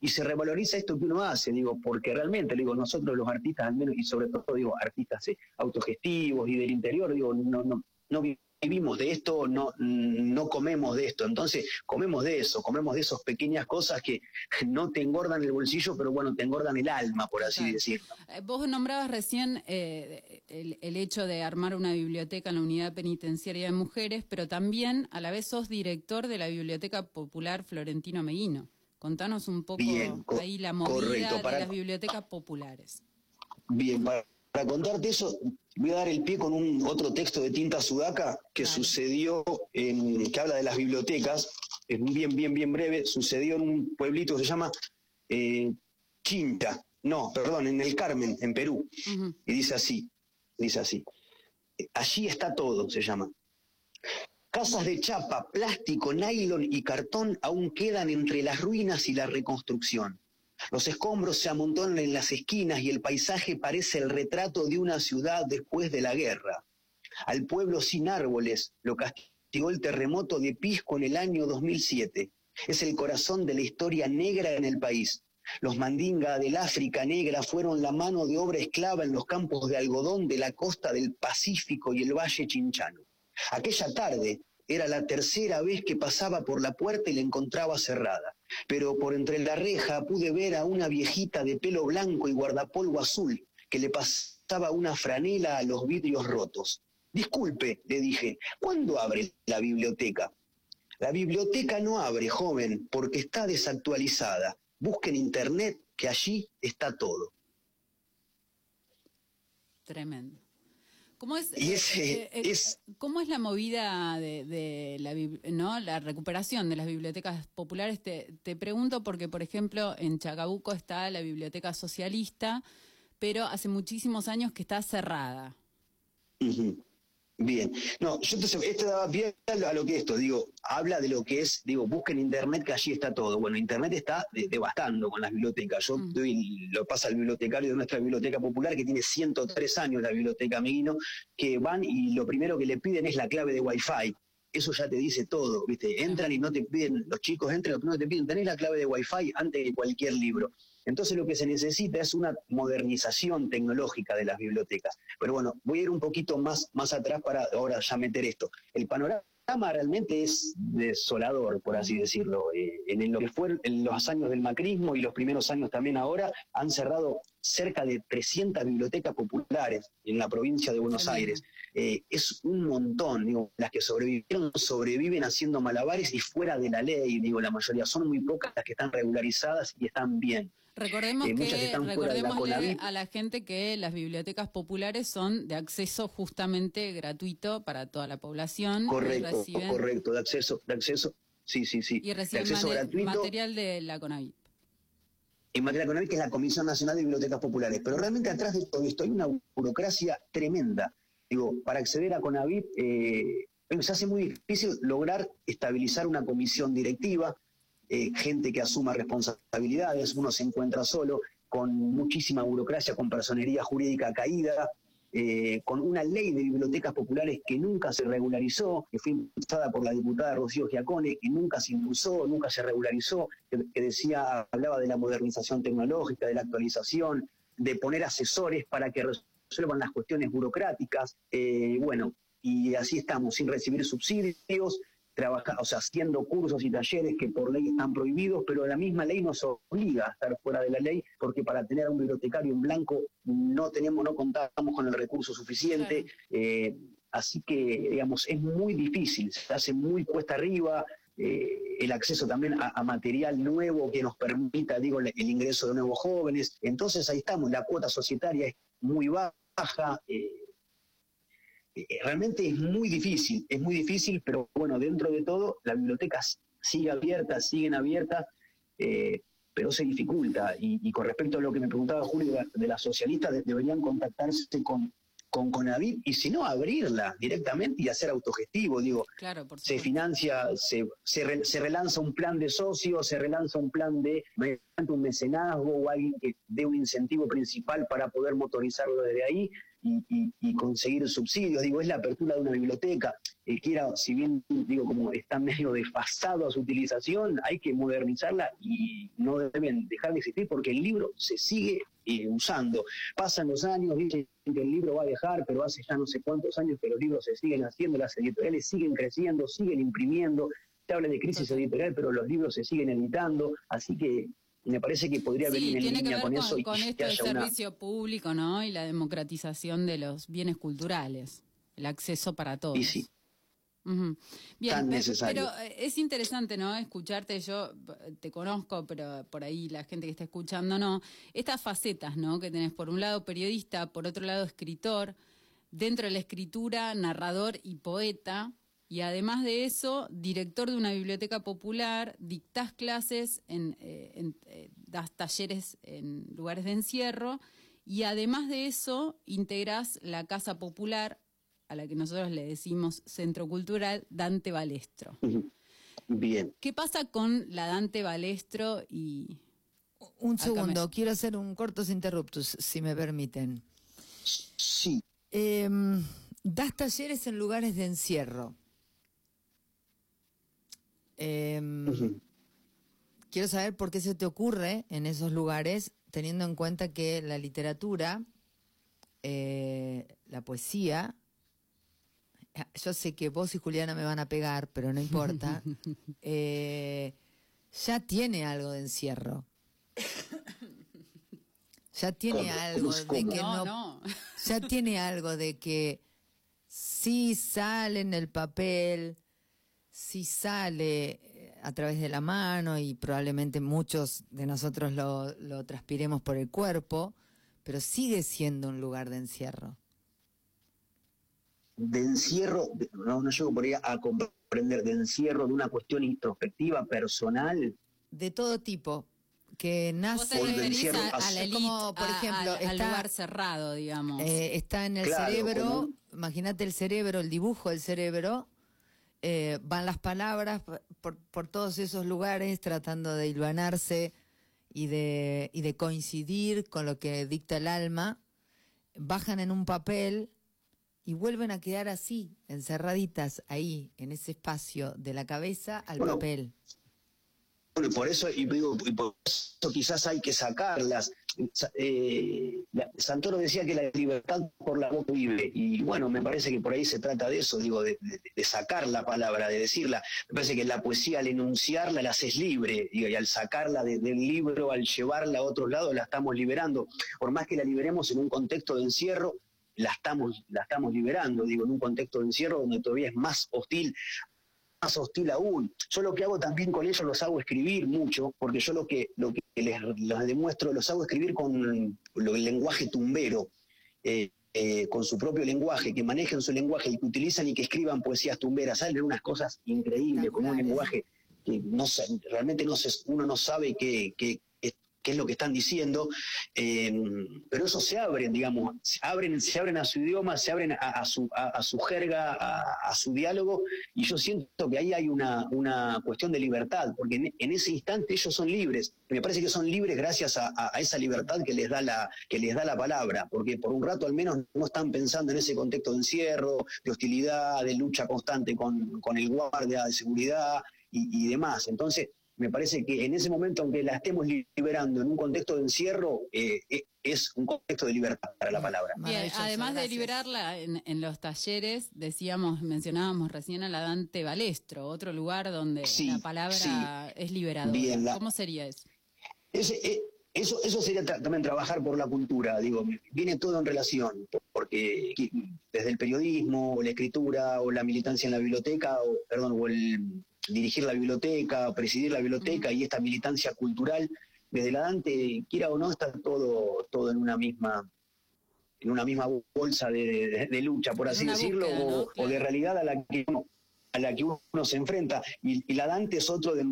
S8: y se revaloriza esto que uno hace, digo, porque realmente, digo, nosotros los artistas al menos, y sobre todo, digo, artistas eh, autogestivos y del interior, digo, no, no, no vivimos de esto, no, no comemos de esto, entonces comemos de eso, comemos de esas pequeñas cosas que no te engordan el bolsillo, pero bueno, te engordan el alma, por así
S7: Total.
S8: decirlo.
S7: Eh, Vos nombrabas recién eh, el, el hecho de armar una biblioteca en la unidad penitenciaria de mujeres, pero también a la vez sos director de la Biblioteca Popular Florentino Meguino. Contanos un poco
S8: Bien,
S7: ahí la movida
S8: correcto,
S7: de las bibliotecas populares.
S8: Bien, para, para contarte eso, voy a dar el pie con un otro texto de Tinta Sudaca que sucedió, en, que habla de las bibliotecas, es bien, bien, bien breve, sucedió en un pueblito que se llama eh, Chinta, no, perdón, en el Carmen, en Perú, y dice así, dice así, allí está todo, se llama. Casas de chapa, plástico, nylon y cartón aún quedan entre las ruinas y la reconstrucción. Los escombros se amontonan en las esquinas y el paisaje parece el retrato de una ciudad después de la guerra. Al pueblo sin árboles lo castigó el terremoto de Pisco en el año 2007. Es el corazón de la historia negra en el país. Los mandinga del África negra fueron la mano de obra esclava en los campos de algodón de la costa del Pacífico y el Valle Chinchano. Aquella tarde era la tercera vez que pasaba por la puerta y la encontraba cerrada. Pero por entre la reja pude ver a una viejita de pelo blanco y guardapolvo azul que le pasaba una franela a los vidrios rotos. Disculpe, le dije, ¿cuándo abre la biblioteca? La biblioteca no abre, joven, porque está desactualizada. Busque en internet que allí está todo.
S7: Tremendo. ¿Cómo es,
S8: Y
S7: eh,
S8: ese
S7: eh, eh,
S8: es-
S7: ¿cómo es la movida de, de la, ¿no? la recuperación de las bibliotecas populares? Te, te pregunto porque, por ejemplo, en Chacabuco está la biblioteca socialista, pero hace muchísimos años que está cerrada.
S8: Ujú. Bien. No, yo entonces, esto daba pie a lo- que esto, digo, habla de lo que es, digo, busquen internet que allí está todo. Bueno, internet está de- devastando con las bibliotecas. Yo
S7: Mm.
S8: doy, lo pasa al bibliotecario de nuestra biblioteca popular, que tiene 103 años, la biblioteca Meguino, que van y lo primero que le piden es la clave de Wi-Fi. Eso ya te dice todo, ¿viste? Entran y no te piden, los chicos entran, que te piden, tenés la clave de Wi-Fi antes de cualquier libro. Entonces lo que se necesita es una modernización tecnológica de las bibliotecas. Pero bueno, voy a ir un poquito más, más atrás para ahora ya meter esto. El panorama realmente es desolador, por así decirlo. Eh, en lo que fue en los años del macrismo y los primeros años también ahora, han cerrado cerca de 300 bibliotecas populares en la provincia de Buenos. Aires. Eh, es un montón, digo, las que sobrevivieron sobreviven haciendo malabares y fuera de la ley, digo, la mayoría son muy pocas las que están regularizadas y están bien.
S7: Recordemos
S8: Eh,
S7: que
S8: de la
S7: a la gente que las bibliotecas populares son de acceso justamente gratuito para toda la población.
S8: Correcto,
S7: reciben,
S8: correcto, de acceso, de acceso, sí, sí, sí.
S7: Y
S8: de
S7: reciben
S8: acceso
S7: mane-
S8: gratuito
S7: material de la CONAVIP.
S8: En materia económica es la Comisión Nacional de Bibliotecas Populares. Pero realmente atrás de todo esto hay una burocracia tremenda. Digo, para acceder a Conavip eh, se hace muy difícil lograr estabilizar una comisión directiva, eh, gente que asuma responsabilidades, uno se encuentra solo, con muchísima burocracia, con personería jurídica caída, eh, con una ley de bibliotecas populares que nunca se regularizó, que fue impulsada por la diputada Rocío Giacone, que nunca se impulsó, nunca se regularizó, que, decía, hablaba de la modernización tecnológica, de la actualización, de poner asesores para que resuelvan las cuestiones burocráticas. Eh, bueno, y así estamos, sin recibir subsidios, trabaja, o sea, haciendo cursos y talleres que por ley están prohibidos, pero la misma ley nos obliga a estar fuera de la ley, porque para tener a un bibliotecario en blanco no tenemos, no contamos con el recurso suficiente. Eh, así que, digamos, es muy difícil, se hace muy cuesta arriba. eh, el acceso también a, a material nuevo que nos permita, digo, el, el ingreso de nuevos jóvenes. Entonces ahí estamos, la cuota societaria es muy baja. eh, realmente es muy difícil, es muy difícil, pero bueno, dentro de todo, la biblioteca sigue abierta, siguen abiertas, eh, pero se dificulta. Y, y con respecto a lo que me preguntaba Julio de, las socialistas, de- deberían contactarse con, con Conavit y si no, abrirla directamente y hacer autogestivo. Digo,
S7: Claro, por
S8: se financia, se, se, re- se relanza un plan de socios, se relanza un plan de un mecenazgo o alguien que dé un incentivo principal para poder motorizarlo desde ahí y, y- y conseguir subsidios. Digo, es la apertura de una biblioteca. Eh, quiera, si bien digo, como está medio desfasado a su utilización, hay que modernizarla y no deben dejar de existir porque el libro se sigue eh, usando. Pasan los años, dicen que el libro va a dejar, pero hace ya no sé cuántos años que los libros se siguen haciendo, las editoriales siguen creciendo, siguen imprimiendo. Se habla de crisis editorial, pero los libros se siguen editando, así que me parece que podría
S7: Sí,
S8: venir en
S7: tiene que
S8: línea
S7: ver
S8: con,
S7: con,
S8: eso y
S7: con esto del
S8: una-
S7: servicio público, ¿no? Y la democratización de los bienes culturales, el acceso para todos.
S8: Y sí.
S7: Bien,
S8: Tan necesario.
S7: pero eh, es interesante, ¿no? Escucharte, yo eh, te conozco, pero por ahí la gente que está escuchando no. Estas facetas, ¿no? Que tenés por un lado periodista, por otro lado escritor, dentro de la escritura, narrador y poeta. Y además de eso, director de una biblioteca popular, dictás clases, en, eh, en, eh, das talleres en lugares de encierro. Y además de eso, integrás la Casa Popular, a la que nosotros le decimos Centro Cultural Dante Balestro.
S8: Bien.
S7: ¿Qué pasa con la Dante Balestro y
S6: Un segundo,
S7: me-
S6: quiero hacer un cortos interruptus, si me permiten.
S8: Sí,
S6: Em, das talleres en lugares de encierro. Em. Quiero saber por qué se te ocurre en esos lugares, teniendo en cuenta que la literatura, eh, la poesía, eh, yo sé que vos y Juliana me van a pegar, pero no importa, eh, ya tiene algo de encierro. Ya tiene
S8: ¿Cómo?
S6: algo
S8: ¿Cómo?
S6: de
S8: ¿Cómo?
S6: que
S7: no,
S6: no,
S7: no?
S6: ya tiene algo de que sí sale en el papel, sí sale eh, a través de la mano y probablemente muchos de nosotros lo, lo transpiremos por el cuerpo, pero sigue siendo un lugar de encierro.
S8: de encierro, no, no llego por ahí a comprender, de encierro de una cuestión introspectiva, personal.
S6: De todo tipo, que nace...
S7: te
S8: Por el
S7: referís
S8: encierro,
S7: a, a
S8: así
S7: la elite,
S6: como, por
S7: a-
S6: ejemplo,
S7: al- lugar cerrado, digamos.
S6: Eh, está en el
S8: Claro,
S6: cerebro, imagínate el cerebro, el dibujo del cerebro, eh, van las palabras por, por todos esos lugares tratando de hilvanarse y de, y de coincidir con lo que dicta el alma, bajan en un papel y vuelven a quedar así, encerraditas ahí, en ese espacio de la cabeza al
S8: Bueno,
S6: papel.
S8: Bueno, y por eso, y digo, y por eso quizás hay que sacarlas. Eh, Santoro decía que la libertad por la boca vive, y bueno, me parece que por ahí se trata de eso, digo, de, sacar la palabra, de decirla. Me parece que la poesía al enunciarla la haces libre, y al sacarla de- del libro, al llevarla a otros lados, la estamos liberando. Por más que la liberemos en un contexto de encierro, la estamos, la estamos liberando, digo, en un contexto de encierro donde todavía es más hostil más hostil aún. Yo lo que hago también con ellos los hago escribir mucho, porque yo lo que, lo que les, les demuestro, los hago escribir con lo- el lenguaje tumbero, eh, eh, con su propio lenguaje, que manejen su lenguaje y que utilizan y que escriban poesías tumberas. Salen unas cosas increíbles, con un lenguaje que no realmente no se, uno no sabe qué, qué- qué- es lo que están diciendo, eh, pero eso se abren, digamos, se abren, se abren a su idioma, se abren a, su, a, su jerga, a, su diálogo, y yo siento que ahí hay una, una cuestión de libertad, porque en, ese instante ellos son libres. Me parece que son libres gracias a esa libertad que les, da la, que les da la palabra, porque por un rato al menos no están pensando en ese contexto de encierro, de hostilidad, de lucha constante con, con el guardia de seguridad y, y demás. Entonces, me parece que en ese momento, aunque la estemos liberando en un contexto de encierro, eh, eh, es un contexto de libertad para la palabra.
S7: Bien, además de liberarla en, en los talleres, decíamos, mencionábamos recién a la Dante Balestro, otro lugar donde
S8: Sí,
S7: la palabra
S8: sí.
S7: es liberadora.
S8: Bien, la-
S7: ¿Cómo sería eso?
S8: Ese, eh, eso, eso sería tra- también trabajar por la cultura, digo, viene todo en relación, porque desde el periodismo, o la escritura, o la militancia en la biblioteca, o, perdón, o el dirigir la biblioteca, presidir la biblioteca y esta militancia cultural, desde la Dante, quiera o no, está todo, todo en una misma en una misma bolsa de, de- de lucha, por así decirlo,
S7: búsqueda, ¿no?
S8: o, o de realidad a la que uno, a la que uno se enfrenta. Y, y la Dante es otro de,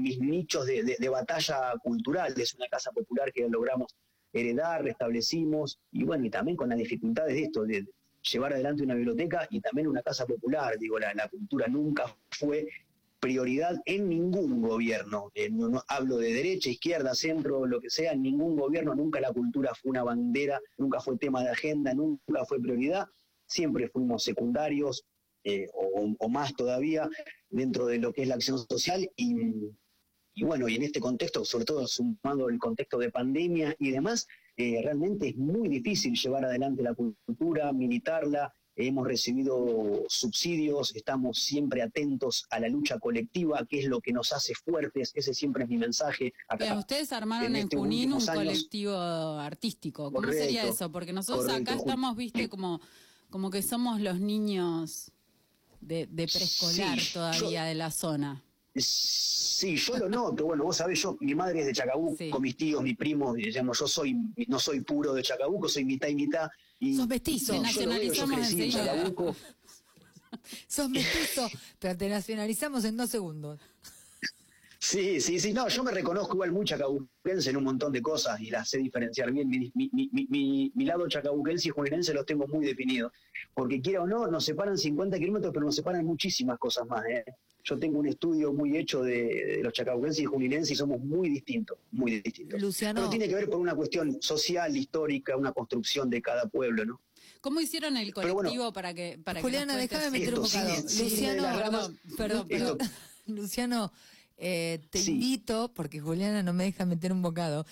S8: mis nichos de, batalla cultural, es una casa popular que logramos heredar, restablecimos, y bueno, y también con las dificultades de esto, de llevar adelante una biblioteca y también una casa popular. Digo, la, la cultura nunca fue prioridad en ningún gobierno. Eh, no, hablo de derecha, izquierda, centro, lo que sea, en ningún gobierno nunca la cultura fue una bandera, nunca fue tema de agenda, nunca fue prioridad. Siempre fuimos secundarios eh, o, más todavía dentro de lo que es la acción social y, bueno, y en este contexto, sobre todo sumando el contexto de pandemia y demás, eh, realmente es muy difícil llevar adelante la cultura, militarla. Hemos recibido subsidios, estamos siempre atentos a la lucha colectiva, que es lo que nos hace fuertes. Ese siempre es mi mensaje. Acá.
S7: Ustedes armaron
S8: en
S7: Junín un
S8: años-
S7: colectivo artístico. ¿Cómo
S8: Correcto,
S7: sería eso? Porque nosotros
S8: correcto,
S7: acá estamos, viste, como, como que somos los niños de, de preescolar
S8: Sí,
S7: todavía de la zona.
S8: Sí, yo lo noto. Bueno, vos sabés, yo, mi madre es de Chacabuco,
S7: Sí.
S8: mis tíos, mis primos, digamos, yo soy, no soy puro de Chacabuco, soy mitad y mitad. Y
S6: Sos mestizo.
S7: Te nacionalizamos enseguida.
S6: Sos mestizo, pero te nacionalizamos en dos segundos.
S8: Sí, sí, sí, no, yo me reconozco igual muy chacabuquense en un montón de cosas y las sé diferenciar bien. Mi, mi, mi, mi- mi- mi lado chacabuquense y juninense los tengo muy definidos. Porque quiera o no, nos separan 50 kilómetros, pero nos separan muchísimas cosas más. ¿eh? Yo tengo un estudio muy hecho de, de los chacabuquenses y juninenses y somos muy distintos, muy distintos.
S6: Luciano.
S8: Pero tiene que ver por una cuestión social, histórica, una construcción de cada pueblo, ¿no?
S7: ¿Cómo hicieron el
S8: bueno.
S7: colectivo para que para
S6: Juliana, déjame meter un bocado. Luciano.
S7: Perdón, perdón,
S8: Esto-
S7: perdón.
S6: Luciano, eh, te
S8: Sí.
S6: invito, porque Juliana no me deja meter un bocado.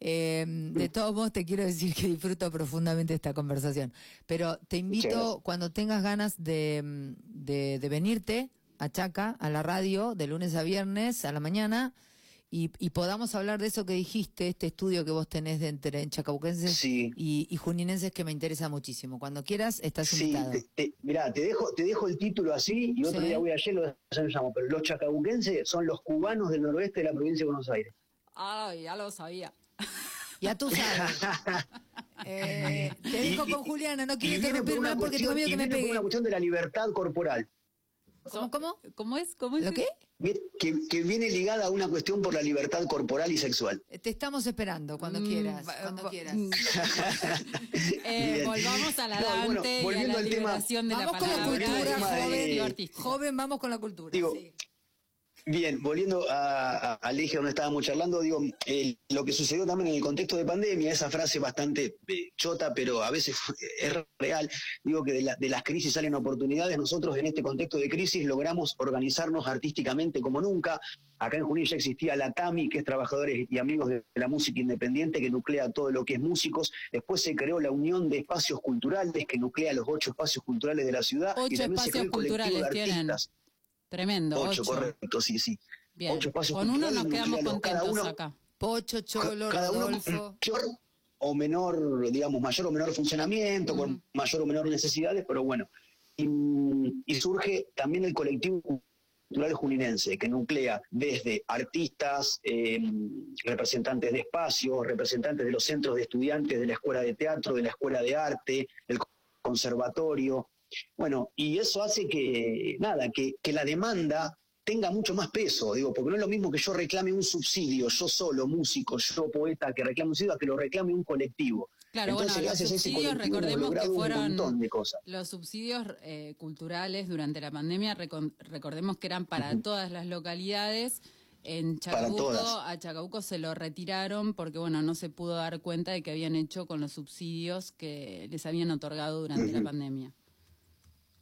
S6: eh, de todos modos, te quiero decir que disfruto profundamente esta conversación. Pero te invito, cuando tengas ganas de, mm, de, de venirte a Chaca, a la radio, de lunes a viernes, a la mañana, y, y podamos hablar de eso que dijiste, este estudio que vos tenés de entre chacabuquenses
S8: Sí.
S6: y, y juninenses que me interesa muchísimo. Cuando quieras, estás
S8: Sí,
S6: invitado.
S8: te, te- mirá, te dejo, te dejo el título así y otro
S6: Sí.
S8: día voy ayer lo lo llamo, pero los chacabuquenses son los cubanos del noroeste de la provincia de Buenos Aires.
S7: Ay, ya lo sabía.
S6: Ya tú sabes. Eh, te dejo con Juliana, no quiero
S8: viene por
S6: interrumpir
S8: una
S6: más porque tengo miedo que me pegue.
S8: una cuestión de la libertad corporal,
S6: ¿Cómo, cómo?
S7: ¿Cómo es? ¿Cómo es?
S6: ¿Lo qué?
S8: que, que viene ligada a una cuestión por la libertad corporal y sexual.
S6: Te estamos esperando cuando
S7: Mm,
S6: quieras, cuando quieras.
S7: mm. Eh, volvamos a la
S8: No, bueno,
S7: Dante y a
S8: volviendo
S7: la
S8: al tema-
S7: de
S6: Vamos
S7: la
S6: con la
S8: volviendo
S6: cultura, joven. Joven, vamos con la cultura.
S8: Digo,
S6: sí.
S8: Bien, volviendo a- a- al eje donde estábamos charlando, digo, eh, lo que sucedió también en el contexto de pandemia, esa frase bastante eh, chota, pero a veces fue- es real, digo que de, la- de las crisis salen oportunidades, nosotros en este contexto de crisis logramos organizarnos artísticamente como nunca, acá en Junín ya existía la TAMI, que es Trabajadores y Amigos de la Música Independiente, que nuclea todo lo que es músicos, después se creó la Unión de Espacios Culturales, que nuclea los ocho espacios culturales de la ciudad, y
S7: Ocho
S8: también se creó
S7: espacios
S8: el colectivo de
S7: culturales tienen. Tremendo.
S8: Ocho,
S7: Ocho,
S8: correcto, sí, sí.
S7: Bien.
S8: Ocho espacios
S7: Con uno nos quedamos contentos
S8: uno-
S7: acá.
S6: Pocho, Cholo,
S8: cada uno con
S6: Rodolfo.
S8: mayor o menor, digamos, mayor o menor funcionamiento, con mayor o menor necesidades, pero bueno. Y, y surge también el colectivo cultural juninense, que nuclea desde artistas, eh, representantes de espacios, representantes de los centros de estudiantes de la escuela de teatro, de la escuela de arte, del conservatorio. Bueno, y eso hace que, nada, que, que la demanda tenga mucho más peso, digo, porque no es lo mismo que yo reclame un subsidio, yo solo, músico, yo poeta, que reclame un subsidio, a que lo reclame un colectivo.
S7: Claro,
S8: Entonces,
S7: bueno, los subsidios, recordemos que fueron
S8: un montón de cosas.
S7: los subsidios eh, culturales durante la pandemia, recordemos que eran para todas las localidades. En Chacabuco, a Chacabuco se lo retiraron porque, bueno, no se pudo dar cuenta de que habían hecho con los subsidios que les habían otorgado durante la pandemia.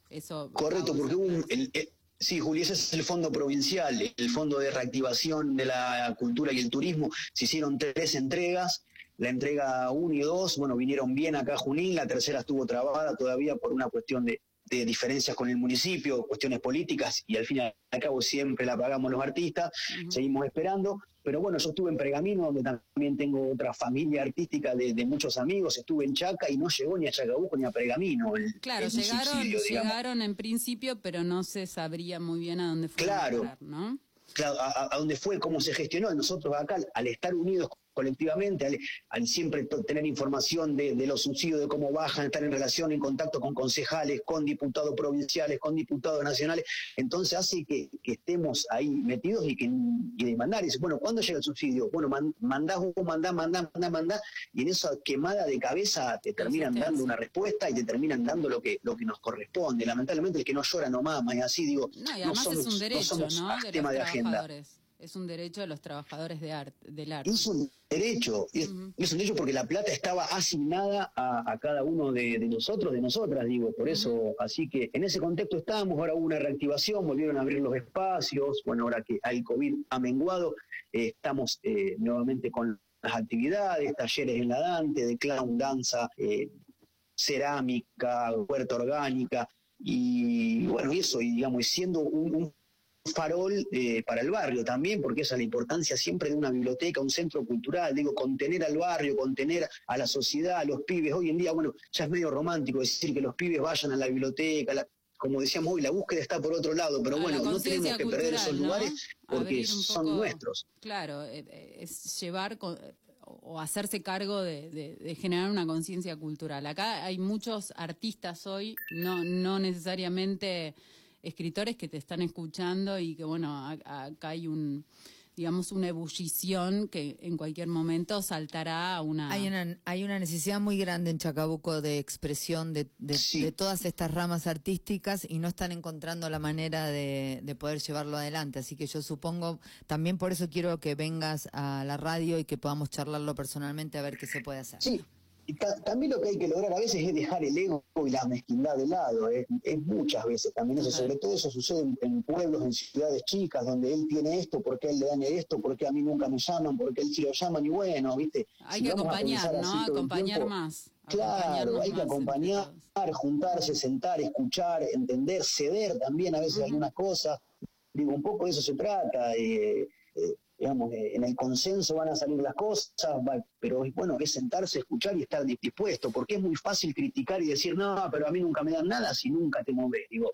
S7: Eso.
S8: Correcto, porque hubo un, el- el- sí, Juli, ese es el fondo provincial, el fondo de reactivación de la cultura y el turismo. Se hicieron tres entregas, la entrega 1 y 2, bueno, vinieron bien acá a Junín, la tercera estuvo trabada todavía por una cuestión de, de diferencias con el municipio, cuestiones políticas, y al fin y al cabo siempre la pagamos los artistas, seguimos esperando. Pero bueno, yo estuve en Pergamino, donde también tengo otra familia artística de, de muchos amigos, estuve en Chaca y no llegó ni a Chacabuco ni a Pergamino. el-
S7: Claro,
S8: el
S7: llegaron, en principio, pero no se sabría muy bien a dónde fueron
S8: Claro.
S7: a ¿no?
S8: claro, a, a- a dónde fue, cómo se gestionó. Nosotros acá, al estar unidos colectivamente, al, al siempre tener información de, de los subsidios, de cómo bajan, estar en relación, en contacto con concejales, con diputados provinciales, con diputados nacionales, entonces hace que, que estemos ahí metidos y que y demandar. Y dice, bueno, ¿cuándo llega el subsidio? Bueno, man, mandás vos, mandá, mandá, mandá, mandá, y en esa quemada de cabeza te terminan dando una respuesta y te terminan dando lo que, lo que nos corresponde. Lamentablemente el que no llora no mama, y así digo,
S7: No, y
S8: no somos,
S7: es un derecho,
S8: somos
S7: ¿no? De
S8: tema
S7: los
S8: de agenda.
S7: Es un derecho de los trabajadores de arte, del arte.
S8: Es un derecho, es, es un derecho porque la plata estaba asignada a, a cada uno de, de nosotros, de nosotras, digo, por eso, así que en ese contexto estábamos, ahora hubo una reactivación, volvieron a abrir los espacios, bueno, ahora que el COVID ha menguado, eh, estamos eh, nuevamente con las actividades, talleres en la Dante, de clown, danza, eh, cerámica, huerta orgánica, y bueno, y eso, y digamos, y siendo un, un farol eh, para el barrio también, porque esa es la importancia siempre de una biblioteca, un centro cultural, digo, contener al barrio, contener a la sociedad, a los pibes. Hoy en día, bueno, ya es medio romántico decir que los pibes vayan a la biblioteca, la- como decíamos hoy, la búsqueda está por otro lado, pero bueno, no tenemos que perder esos lugares porque son nuestros.
S7: Claro, eh, eh, es llevar con- o hacerse cargo de, de- de generar una conciencia cultural. Acá hay muchos artistas hoy, no, no necesariamente escritores que te están escuchando y que bueno, acá hay un digamos una ebullición que en cualquier momento saltará a una
S6: Hay una, hay una necesidad muy grande en Chacabuco de expresión de, de-
S8: Sí.
S6: de todas estas ramas artísticas y no están encontrando la manera de, de poder llevarlo adelante. Así que yo supongo, también por eso quiero que vengas a la radio y que podamos charlarlo personalmente a ver qué se puede hacer.
S8: Sí, y ta- también lo que hay que lograr a veces es dejar el ego y la mezquindad de lado, es, es muchas veces también eso, sobre todo eso sucede en, en pueblos, en ciudades chicas, donde él tiene esto, ¿por qué él le dan esto? ¿Por qué a mí nunca me llaman? ¿Por qué él sí lo llaman? Y bueno, ¿viste?
S7: hay
S8: Si
S7: que acompañar, ¿no? Acompañar
S8: tiempo,
S7: más.
S8: Claro, hay que acompañar, juntarse, sentar, escuchar, entender, ceder también a veces algunas cosas. Digo, un poco de eso se trata. eh, eh, digamos, eh, en el consenso van a salir las cosas, pero bueno, es sentarse, escuchar y estar dispuesto, porque es muy fácil criticar y decir, no, pero a mí nunca me dan nada si nunca te moves. Digo,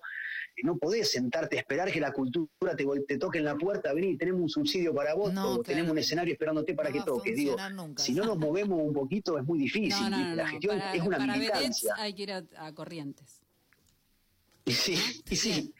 S8: no podés sentarte a esperar que la cultura te, te toque en la puerta, vení, tenemos un subsidio para vos,
S6: No,
S8: o tenemos un escenario esperándote para
S6: No
S8: que toques. Digo,
S6: nunca.
S8: si no nos movemos un poquito es muy difícil. La gestión
S7: Para,
S8: es una
S7: para
S8: militancia.
S7: hay que ir a, a Corrientes.
S8: Y sí, y sí,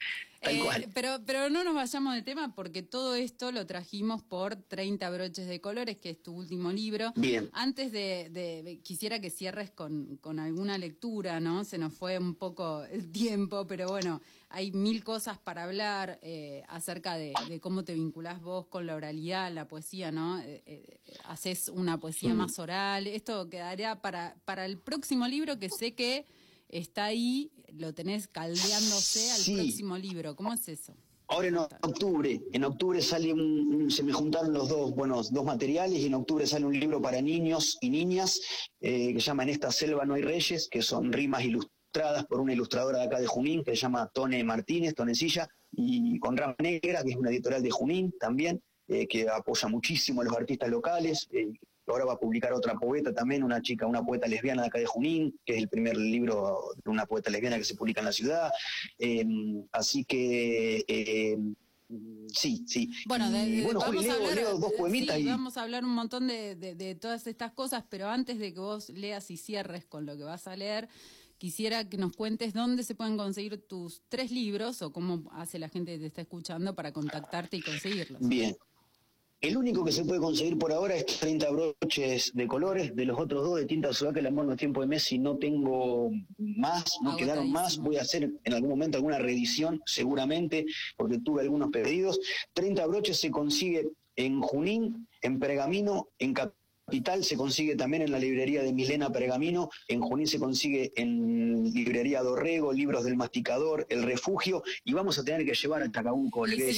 S8: tal
S7: Eh,
S8: cual.
S7: Pero, pero no nos vayamos del tema porque todo esto lo trajimos por 30 broches de colores, que es tu último libro.
S8: Bien.
S7: Antes de, de- quisiera que cierres con, con alguna lectura, ¿no? Se nos fue un poco el tiempo, pero bueno, hay mil cosas para hablar eh, acerca de, de cómo te vinculás vos con la oralidad, la poesía, ¿no? Eh, eh, haces una poesía más oral. Esto quedaría para, para el próximo libro que sé que está ahí, lo tenés caldeándose al
S8: Sí.
S7: próximo libro. ¿Cómo es eso?
S8: Ahora en octubre, en octubre sale un, se me juntaron los dos, buenos dos materiales y en octubre sale un libro para niños y niñas eh, que se llama En esta selva no hay reyes, que son rimas ilustradas por una ilustradora de acá de Junín que se llama Tone Martínez, Tonecilla, y con Rama Negra, que es una editorial de Junín también, eh, que apoya muchísimo a los artistas locales. eh, ahora va a publicar otra poeta también, una chica, una poeta lesbiana de acá de Junín, que es el primer libro de una poeta lesbiana que se publica en la ciudad. Eh, así que eh, sí, sí.
S7: Bueno, de-
S8: Y,
S7: de-
S8: bueno, Juli,
S7: vamos, a hablar,
S8: leo dos poemitas
S7: sí,
S8: y
S7: vamos a hablar un montón de, de- de todas estas cosas, pero antes de que vos leas y cierres con lo que vas a leer, quisiera que nos cuentes dónde se pueden conseguir tus tres libros o cómo hace la gente que te está escuchando para contactarte y conseguirlos.
S8: bien. El único que se puede conseguir por ahora es 30 broches de colores. De los otros dos de tinta que el amor no es tiempo de mes. Si no tengo más, no quedaron más, voy a hacer en algún momento alguna reedición, seguramente, porque tuve algunos pedidos. 30 broches se consigue en Junín, en Pergamino, en Capital se consigue también en la librería de Milena Pergamino, en Junín se consigue en librería Dorrego, Libros del Masticador, El Refugio, y vamos a tener que llevar a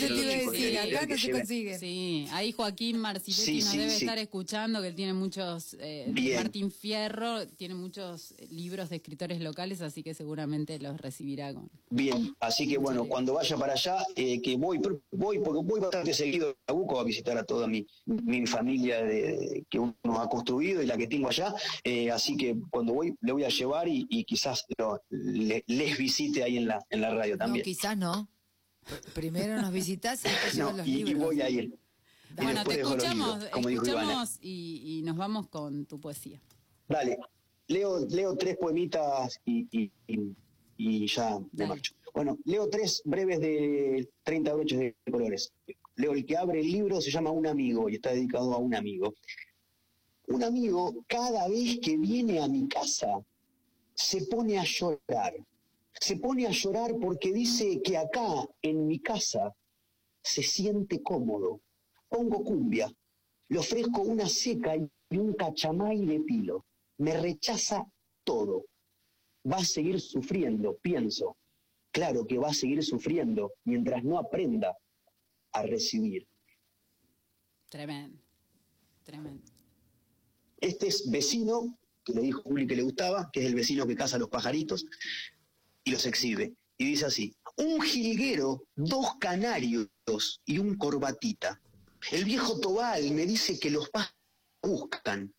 S6: te iba decir,
S8: que-
S6: acá
S8: que
S6: no se consigue.
S7: Sí, ahí Joaquín Marciletti
S8: Sí,
S7: nos
S8: sí,
S7: debe
S8: sí.
S7: estar escuchando, que él tiene muchos, eh. Martín Fierro tiene muchos eh, libros de escritores locales, así que seguramente los recibirá con...
S8: Bien, así que bueno, cuando vaya para allá, eh, que voy, pero voy porque voy bastante seguido a Chacabuco a visitar a toda mi, mi familia de, que uno ha construido y la que tengo allá, eh, así que cuando voy le voy a llevar y, y quizás lo- le- les visite ahí en la, en la radio
S6: No,
S8: también.
S6: quizás no. Pr- Primero nos visitas y después
S8: No,
S6: los
S8: y, y voy a ir. Y
S7: Bueno,
S8: después
S7: te
S8: dejo los
S7: escuchamos,
S8: libros, como dijo
S7: escuchamos y, y nos vamos con tu poesía.
S8: Dale, leo, leo tres poemitas y, y- y- y ya me
S7: Dale.
S8: marcho. Bueno, leo tres breves de 30 broches de colores. Leo el que abre el libro, se llama Un amigo y está dedicado a un amigo. Un amigo, cada vez que viene a mi casa, se pone a llorar. Se pone a llorar porque dice que acá, en mi casa, se siente cómodo. Pongo cumbia, le ofrezco una seca y un cachamay de pilo. Me rechaza todo. Va a seguir sufriendo, pienso. Claro que va a seguir sufriendo mientras no aprenda a recibir.
S7: Tremendo, tremendo.
S8: Este es vecino, que le dijo Juli que le gustaba, que es el vecino que caza los pajaritos y los exhibe. Y dice así, un jilguero, dos canarios y un corbatita. El viejo Tobal me dice que los pájaros buscan,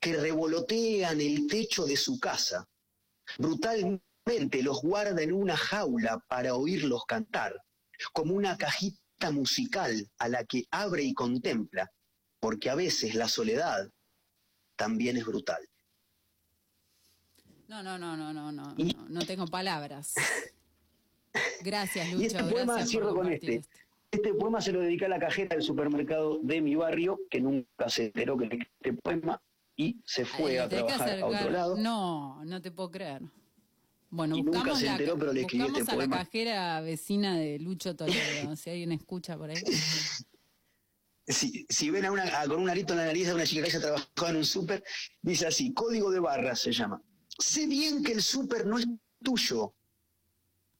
S8: que revolotean el techo de su casa. Brutalmente mente los guarda en una jaula para oírlos cantar, como una cajita musical a la que abre y contempla, porque a veces la soledad también es brutal.
S7: No, no, no, no, no, no, no, no tengo palabras. Gracias, Lucho.
S8: Y este poema
S7: gracias
S8: cierro con este. Este poema se lo dedica a la cajera del supermercado de mi barrio, que nunca se enteró que le este poema y se fue
S7: Ay,
S8: a trabajar a otro lado.
S7: No, no te puedo creer. Bueno,
S8: Y nunca
S7: buscamos,
S8: se
S7: la,
S8: enteró, pero le
S7: buscamos
S8: este
S7: a la cajera vecina de Lucho Toledo, si alguien escucha por ahí.
S8: Si, ven a una, con un arito en la nariz a una chica que haya trabajado en un súper, dice así, código de barras se llama. Sé bien que el súper no es tuyo.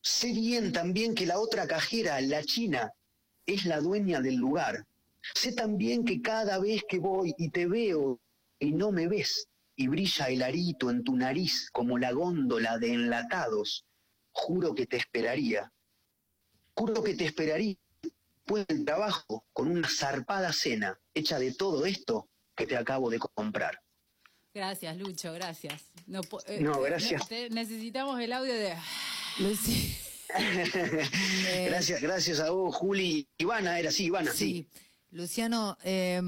S8: Sé bien también que la otra cajera, la china, es la dueña del lugar. Sé también que cada vez que voy y te veo y no me ves, y brilla el arito en tu nariz como la góndola de enlatados, juro que te esperaría. Juro que te esperaría después del trabajo con una zarpada cena hecha de todo esto que te acabo de comprar.
S7: Gracias, Lucho, gracias. No, eh,
S8: No,
S7: eh,
S8: gracias.
S7: necesitamos el audio de...
S8: Gracias, gracias a vos, Juli. Ivana, era así, Ivana, sí.
S6: Sí, Luciano, eh,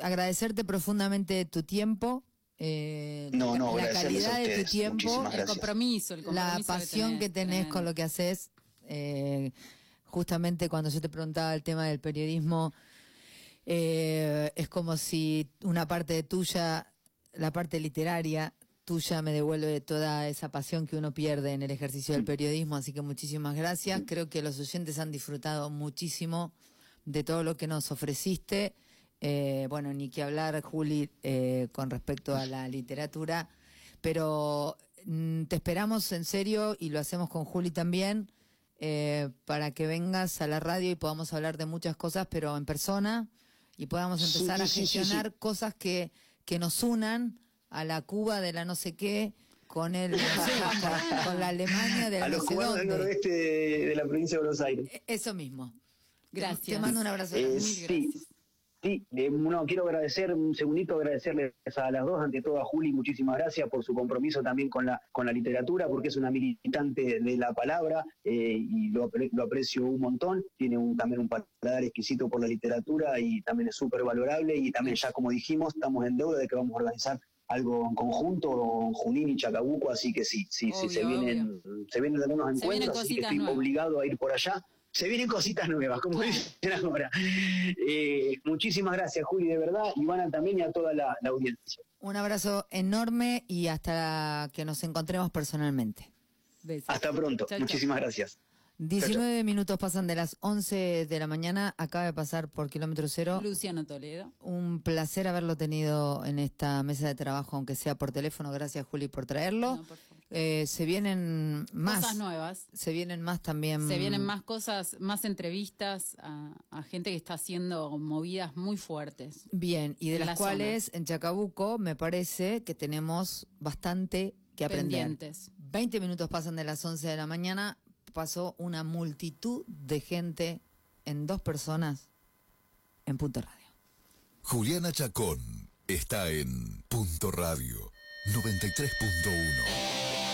S6: agradecerte profundamente tu tiempo, eh,
S8: No, no,
S6: la
S8: a
S6: calidad de tu tiempo,
S7: El compromiso, el compromiso
S6: la pasión que tenés
S7: tremendo.
S6: con lo que haces. eh, justamente cuando yo te preguntaba el tema del periodismo, eh, es como si una parte tuya, la parte literaria tuya, me devuelve toda esa pasión que uno pierde en el ejercicio del periodismo. Así que muchísimas gracias. Creo que los oyentes han disfrutado muchísimo de todo lo que nos ofreciste. Eh, bueno, ni que hablar, Juli, eh, con respecto a la literatura. Pero mm, te esperamos en serio y lo hacemos con Juli también eh, para que vengas a la radio y podamos hablar de muchas cosas, pero en persona y podamos
S8: Sí,
S6: empezar a
S8: sí, sí, sí,
S6: gestionar cosas que, que nos unan a la Cuba de la no sé qué con el con, con la Alemania de la
S8: A los cubanos del noroeste de, de la provincia de Buenos Aires.
S6: E- Eso mismo.
S7: Gracias.
S6: Te mando un abrazo.
S8: Eh,
S6: grande.
S8: sí, sí, eh, no, quiero agradecer, un segundito agradecerles a las dos, ante todo a Juli, muchísimas gracias por su compromiso también con la, con la literatura, porque es una militante de la palabra eh, y lo, lo aprecio un montón, tiene un, también un paladar exquisito por la literatura y también es súper valorable y también ya como dijimos, estamos en deuda de que vamos a organizar algo en conjunto con Junín y Chacabuco, así que sí, sí, sí, se
S7: Obvio,
S8: vienen, se vienen algunos
S7: Se vienen
S8: encuentros, así que estoy
S7: nuevas.
S8: obligado a ir por allá. Se vienen cositas nuevas, como dicen ahora. Eh, muchísimas gracias, Juli, de verdad. Ivana también y a toda la, la audiencia.
S6: Un abrazo enorme y hasta que nos encontremos personalmente.
S7: Besos.
S8: Hasta pronto.
S7: Chau, chau.
S8: muchísimas gracias.
S6: 19 minutos pasan de las 11 de la mañana. Acaba de pasar por kilómetro cero.
S7: Luciano Toledo.
S6: Un placer haberlo tenido en esta mesa de trabajo, aunque sea por teléfono. Gracias, Juli, por traerlo.
S7: No, por favor.
S6: Eh, se vienen más.
S7: Cosas nuevas.
S6: Se vienen más también.
S7: Se vienen más cosas, más entrevistas a, a gente que está haciendo movidas muy fuertes.
S6: Bien, y de las
S7: la
S6: cuales en Chacabuco me parece que tenemos bastante que aprender.
S7: Pendientes.
S6: 20 minutos pasan de las 11 de la mañana. Pasó una multitud de gente en dos personas en Punto Radio.
S2: Juliana Chacón está en Punto Radio 93.1.